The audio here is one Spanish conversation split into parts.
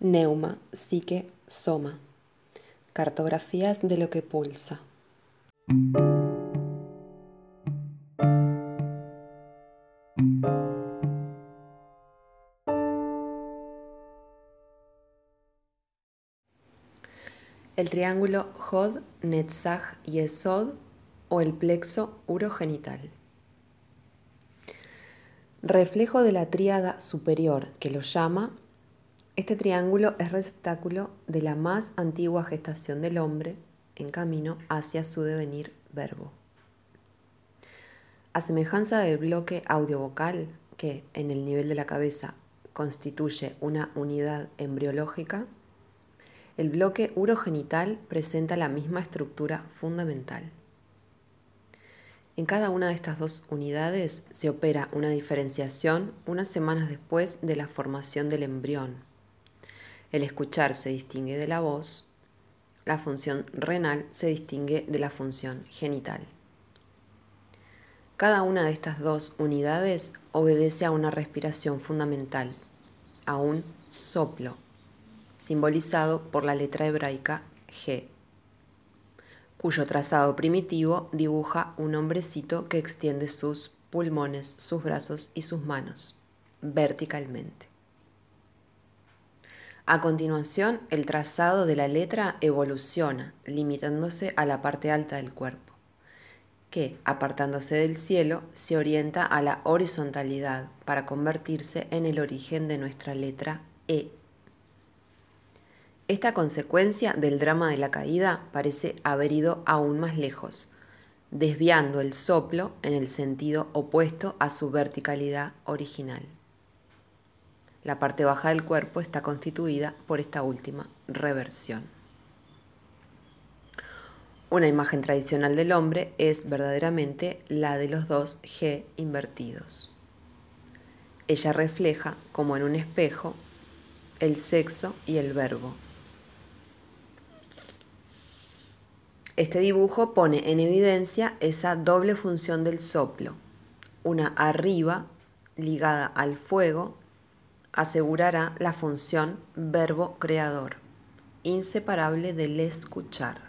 Neuma, psique, soma. Cartografías de lo que pulsa. El triángulo Hod, Netzach y Esod o el plexo urogenital. Reflejo de la tríada superior que lo llama, este triángulo es receptáculo de la más antigua gestación del hombre en camino hacia su devenir verbo. A semejanza del bloque audiovocal, que en el nivel de la cabeza constituye una unidad embriológica, el bloque urogenital presenta la misma estructura fundamental. En cada una de estas dos unidades se opera una diferenciación unas semanas después de la formación del embrión. El escuchar se distingue de la voz, la función renal se distingue de la función genital. Cada una de estas dos unidades obedece a una respiración fundamental, a un soplo simbolizado por la letra hebraica G, cuyo trazado primitivo dibuja un hombrecito que extiende sus pulmones, sus brazos y sus manos verticalmente. A continuación, el trazado de la letra evoluciona, limitándose a la parte alta del cuerpo, que, apartándose del cielo, se orienta a la horizontalidad para convertirse en el origen de nuestra letra E esta consecuencia del drama de la caída parece haber ido aún más lejos, desviando el soplo en el sentido opuesto a su verticalidad original. La parte baja del cuerpo está constituida por esta última reversión. Una imagen tradicional del hombre es verdaderamente la de los dos G invertidos. Ella refleja, como en un espejo, el sexo y el verbo, Este dibujo pone en evidencia esa doble función del soplo. Una arriba, ligada al fuego, asegurará la función verbo creador, inseparable del escuchar.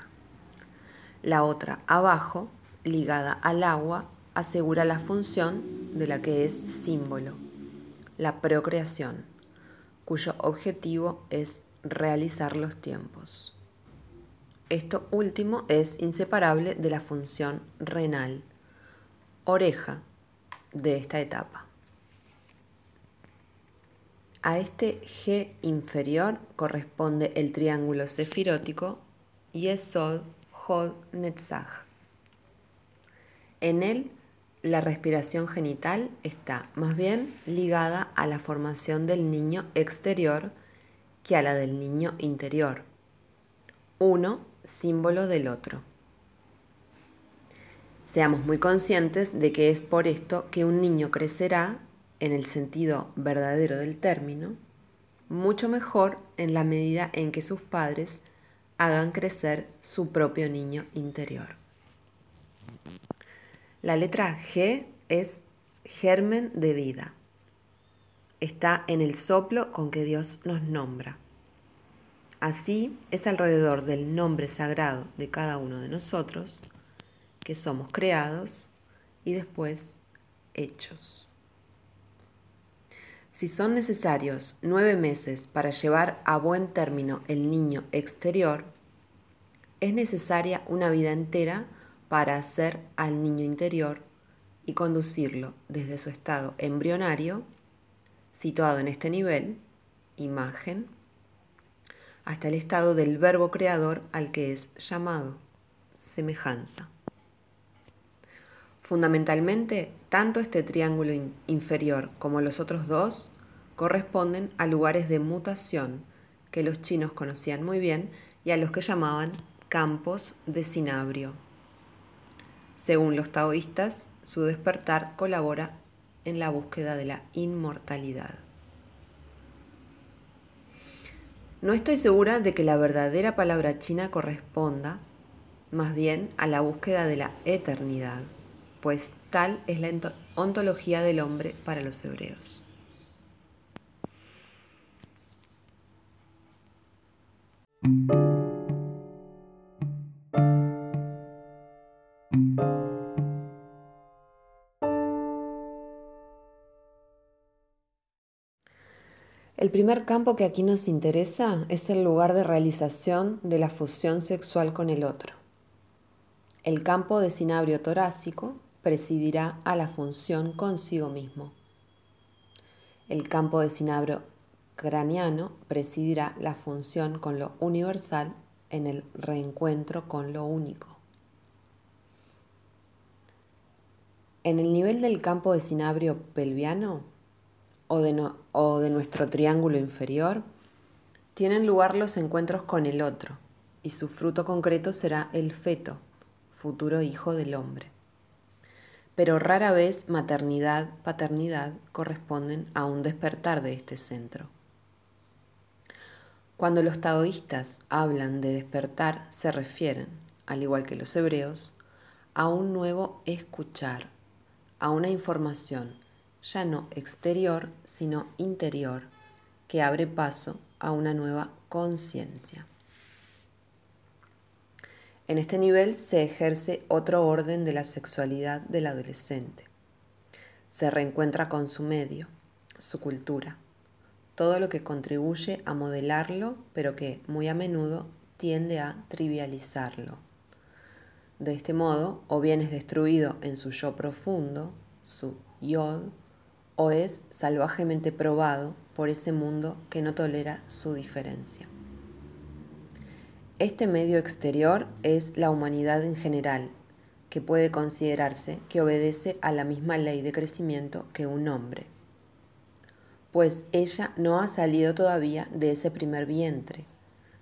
La otra abajo, ligada al agua, asegura la función de la que es símbolo, la procreación, cuyo objetivo es realizar los tiempos. Esto último es inseparable de la función renal, oreja, de esta etapa. A este G inferior corresponde el triángulo cefirótico Yesod Hod Netzach. En él, la respiración genital está más bien ligada a la formación del niño exterior que a la del niño interior. Uno símbolo del otro. Seamos muy conscientes de que es por esto que un niño crecerá, en el sentido verdadero del término, mucho mejor en la medida en que sus padres hagan crecer su propio niño interior. La letra G es germen de vida. Está en el soplo con que Dios nos nombra. Así es alrededor del nombre sagrado de cada uno de nosotros que somos creados y después hechos. Si son necesarios nueve meses para llevar a buen término el niño exterior, es necesaria una vida entera para hacer al niño interior y conducirlo desde su estado embrionario, situado en este nivel, imagen, hasta el estado del verbo creador al que es llamado, semejanza. Fundamentalmente, tanto este triángulo inferior como los otros dos corresponden a lugares de mutación que los chinos conocían muy bien y a los que llamaban campos de cinabrio. Según los taoístas, su despertar colabora en la búsqueda de la inmortalidad. No estoy segura de que la verdadera palabra china corresponda más bien a la búsqueda de la eternidad, pues tal es la ontología del hombre para los hebreos. El primer campo que aquí nos interesa es el lugar de realización de la fusión sexual con el otro. El campo de sinabrio torácico presidirá a la función consigo mismo. El campo de sinabrio craneano presidirá la función con lo universal en el reencuentro con lo único. En el nivel del campo de sinabrio pelviano, o de, nuestro triángulo inferior, tienen lugar los encuentros con el otro, y su fruto concreto será el feto, futuro hijo del hombre. Pero rara vez maternidad, paternidad corresponden a un despertar de este centro. Cuando los taoístas hablan de despertar, se refieren, al igual que los hebreos, a un nuevo escuchar, a una información ya no exterior, sino interior, que abre paso a una nueva conciencia. En este nivel se ejerce otro orden de la sexualidad del adolescente. Se reencuentra con su medio, su cultura, todo lo que contribuye a modelarlo, pero que muy a menudo tiende a trivializarlo. De este modo, o bien es destruido en su yo profundo, su yod, o es salvajemente probado por ese mundo que no tolera su diferencia. Este medio exterior es la humanidad en general, que puede considerarse que obedece a la misma ley de crecimiento que un hombre, pues ella no ha salido todavía de ese primer vientre,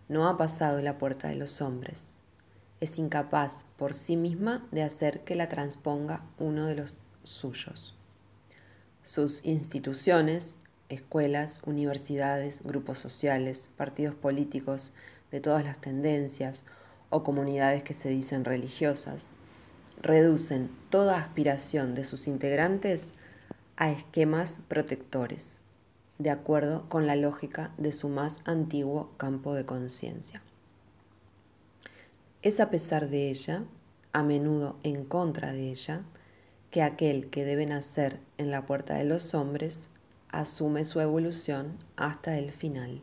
no ha pasado la puerta de los hombres, es incapaz por sí misma de hacer que la transponga uno de los suyos. Sus instituciones, escuelas, universidades, grupos sociales, partidos políticos de todas las tendencias o comunidades que se dicen religiosas, reducen toda aspiración de sus integrantes a esquemas protectores, de acuerdo con la lógica de su más antiguo campo de conciencia. Es a pesar de ella, a menudo en contra de ella, que aquel que debe nacer en la puerta de los hombres asume su evolución hasta el final.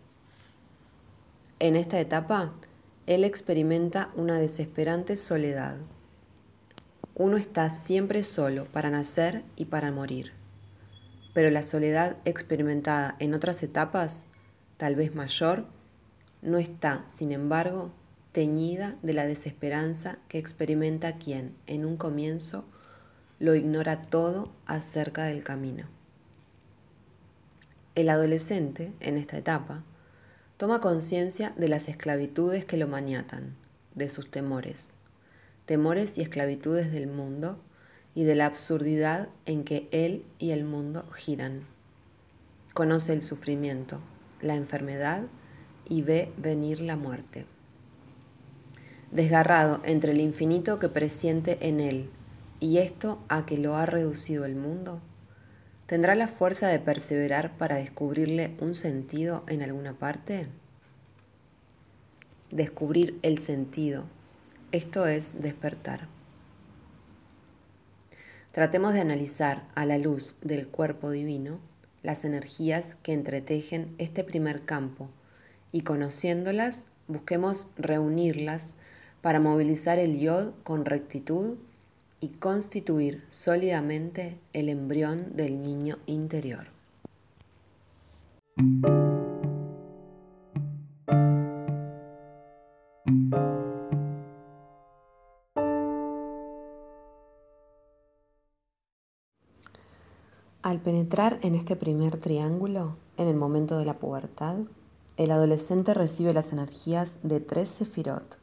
En esta etapa, él experimenta una desesperante soledad. Uno está siempre solo para nacer y para morir, pero la soledad experimentada en otras etapas, tal vez mayor, no está, sin embargo, teñida de la desesperanza que experimenta quien, en un comienzo, lo ignora todo acerca del camino. El adolescente, en esta etapa, toma conciencia de las esclavitudes que lo maniatan, de sus temores, temores y esclavitudes del mundo y de la absurdidad en que él y el mundo giran. Conoce el sufrimiento, la enfermedad y ve venir la muerte. Desgarrado entre el infinito que presiente en él ¿Y esto a que lo ha reducido el mundo? ¿Tendrá la fuerza de perseverar para descubrirle un sentido en alguna parte? Descubrir el sentido. Esto es despertar. Tratemos de analizar a la luz del cuerpo divino las energías que entretejen este primer campo y conociéndolas busquemos reunirlas para movilizar el yod con rectitud y constituir sólidamente el embrión del niño interior. Al penetrar en este primer triángulo, en el momento de la pubertad, el adolescente recibe las energías de tres sefirot,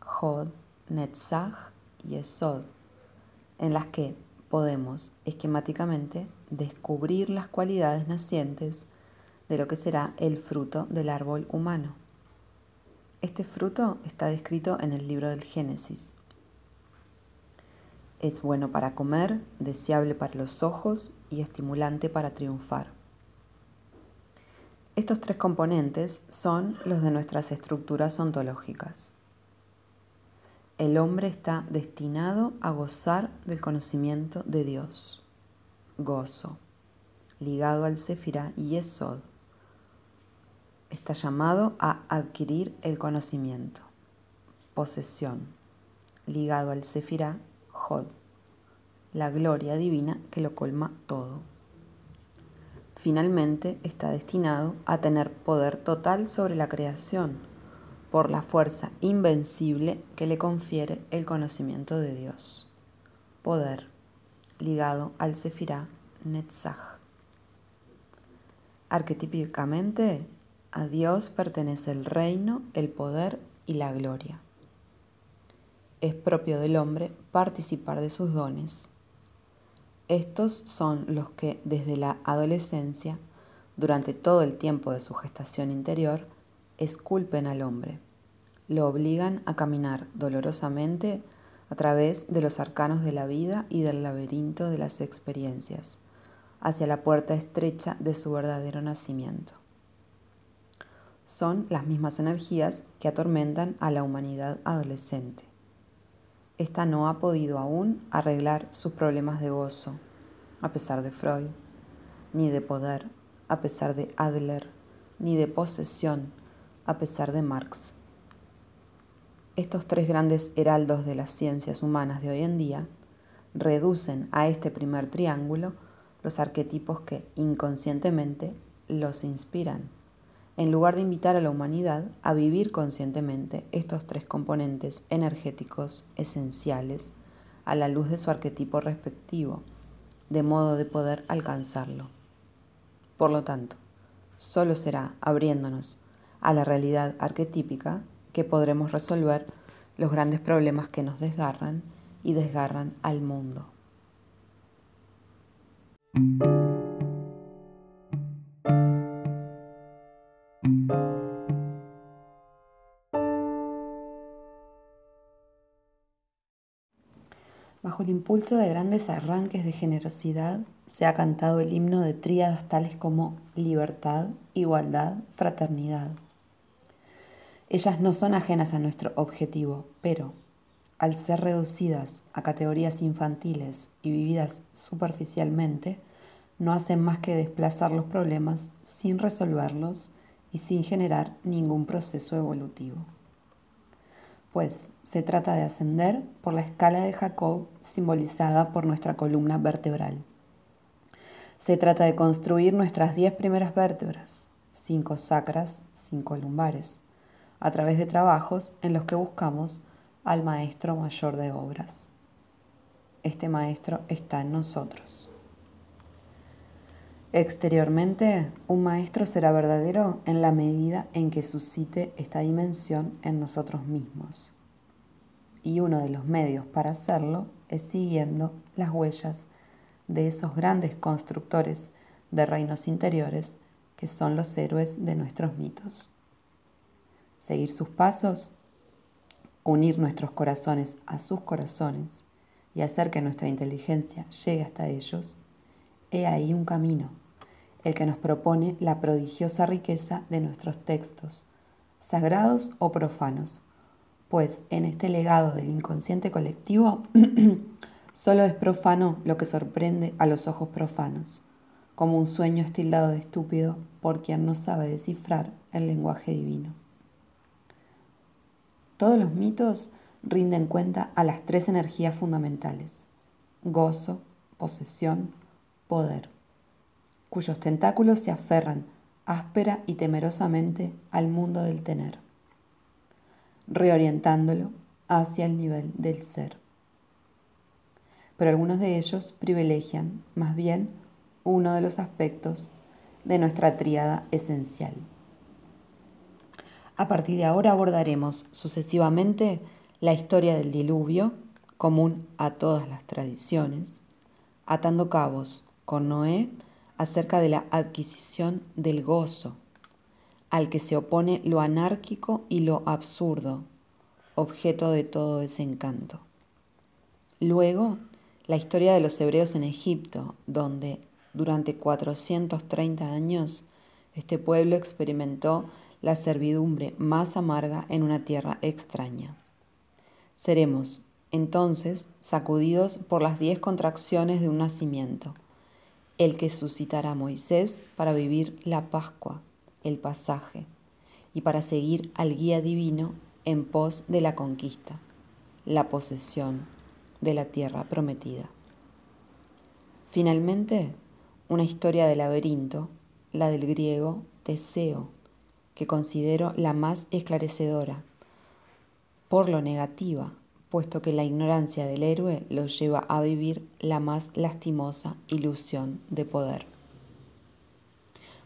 Hod, Netzach y Esod en las que podemos esquemáticamente descubrir las cualidades nacientes de lo que será el fruto del árbol humano. Este fruto está descrito en el libro del Génesis. Es bueno para comer, deseable para los ojos y estimulante para triunfar. Estos tres componentes son los de nuestras estructuras ontológicas. El hombre está destinado a gozar del conocimiento de Dios. Gozo, ligado al Sefirá Yesod. Está llamado a adquirir el conocimiento. Posesión, ligado al Sefirá Jod. La gloria divina que lo colma todo finalmente está destinado a tener poder total sobre la creación por la fuerza invencible que le confiere el conocimiento de Dios. Poder ligado al Sefirá Netzach. Arquetípicamente, a Dios pertenece el reino, el poder y la gloria. Es propio del hombre participar de sus dones estos son los que desde la adolescencia, durante todo el tiempo de su gestación interior, esculpen al hombre, lo obligan a caminar dolorosamente a través de los arcanos de la vida y del laberinto de las experiencias, hacia la puerta estrecha de su verdadero nacimiento. Son las mismas energías que atormentan a la humanidad adolescente esta no ha podido aún arreglar sus problemas de gozo, a pesar de Freud, ni de poder, a pesar de Adler, ni de posesión, a pesar de Marx. Estos tres grandes heraldos de las ciencias humanas de hoy en día reducen a este primer triángulo los arquetipos que inconscientemente los inspiran en lugar de invitar a la humanidad a vivir conscientemente estos tres componentes energéticos esenciales a la luz de su arquetipo respectivo, de modo de poder alcanzarlo. Por lo tanto, solo será abriéndonos a la realidad arquetípica que podremos resolver los grandes problemas que nos desgarran y desgarran al mundo. Bajo el impulso de grandes arranques de generosidad, se ha cantado el himno de tríadas tales como libertad, igualdad, fraternidad. Ellas no son ajenas a nuestro objetivo, pero, al ser reducidas a categorías infantiles y vividas superficialmente, no hacen más que desplazar los problemas sin resolverlos y sin generar ningún proceso evolutivo pues se trata de ascender por la escala de Jacob simbolizada por nuestra columna vertebral. Se trata de construir nuestras diez primeras vértebras, cinco sacras, cinco lumbares, a través de trabajos en los que buscamos al maestro mayor de obras. Este maestro está en nosotros. Exteriormente, un maestro será verdadero en la medida en que suscite esta dimensión en nosotros mismos. Y uno de los medios para hacerlo es siguiendo las huellas de esos grandes constructores de reinos interiores que son los héroes de nuestros mitos. Seguir sus pasos, unir nuestros corazones a sus corazones y hacer que nuestra inteligencia llegue hasta ellos, he ahí un camino el que nos propone la prodigiosa riqueza de nuestros textos, sagrados o profanos, pues en este legado del inconsciente colectivo solo es profano lo que sorprende a los ojos profanos, como un sueño estildado de estúpido por quien no sabe descifrar el lenguaje divino. Todos los mitos rinden cuenta a las tres energías fundamentales, gozo, posesión, poder cuyos tentáculos se aferran áspera y temerosamente al mundo del tener, reorientándolo hacia el nivel del ser. Pero algunos de ellos privilegian más bien uno de los aspectos de nuestra tríada esencial. A partir de ahora abordaremos sucesivamente la historia del diluvio, común a todas las tradiciones, atando cabos con Noé acerca de la adquisición del gozo, al que se opone lo anárquico y lo absurdo, objeto de todo desencanto. Luego, la historia de los hebreos en Egipto, donde durante 430 años este pueblo experimentó la servidumbre más amarga en una tierra extraña. Seremos, entonces, sacudidos por las diez contracciones de un nacimiento, el que suscitará Moisés para vivir la Pascua, el pasaje, y para seguir al guía divino en pos de la conquista, la posesión de la tierra prometida. Finalmente, una historia de laberinto, la del griego Teseo, que considero la más esclarecedora, por lo negativa, puesto que la ignorancia del héroe lo lleva a vivir la más lastimosa ilusión de poder.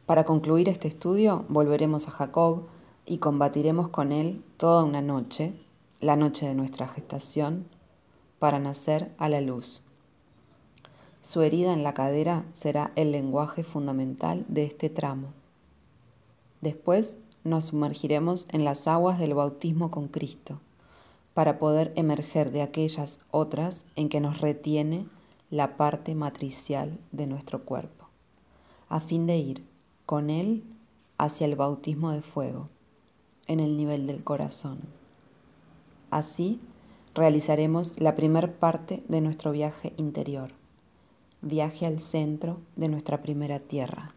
Para concluir este estudio, volveremos a Jacob y combatiremos con él toda una noche, la noche de nuestra gestación, para nacer a la luz. Su herida en la cadera será el lenguaje fundamental de este tramo. Después nos sumergiremos en las aguas del bautismo con Cristo, para poder emerger de aquellas otras en que nos retiene la parte matricial de nuestro cuerpo, a fin de ir con Él hacia el bautismo de fuego, en el nivel del corazón. Así realizaremos la primer parte de nuestro viaje interior viaje al centro de nuestra primera tierra.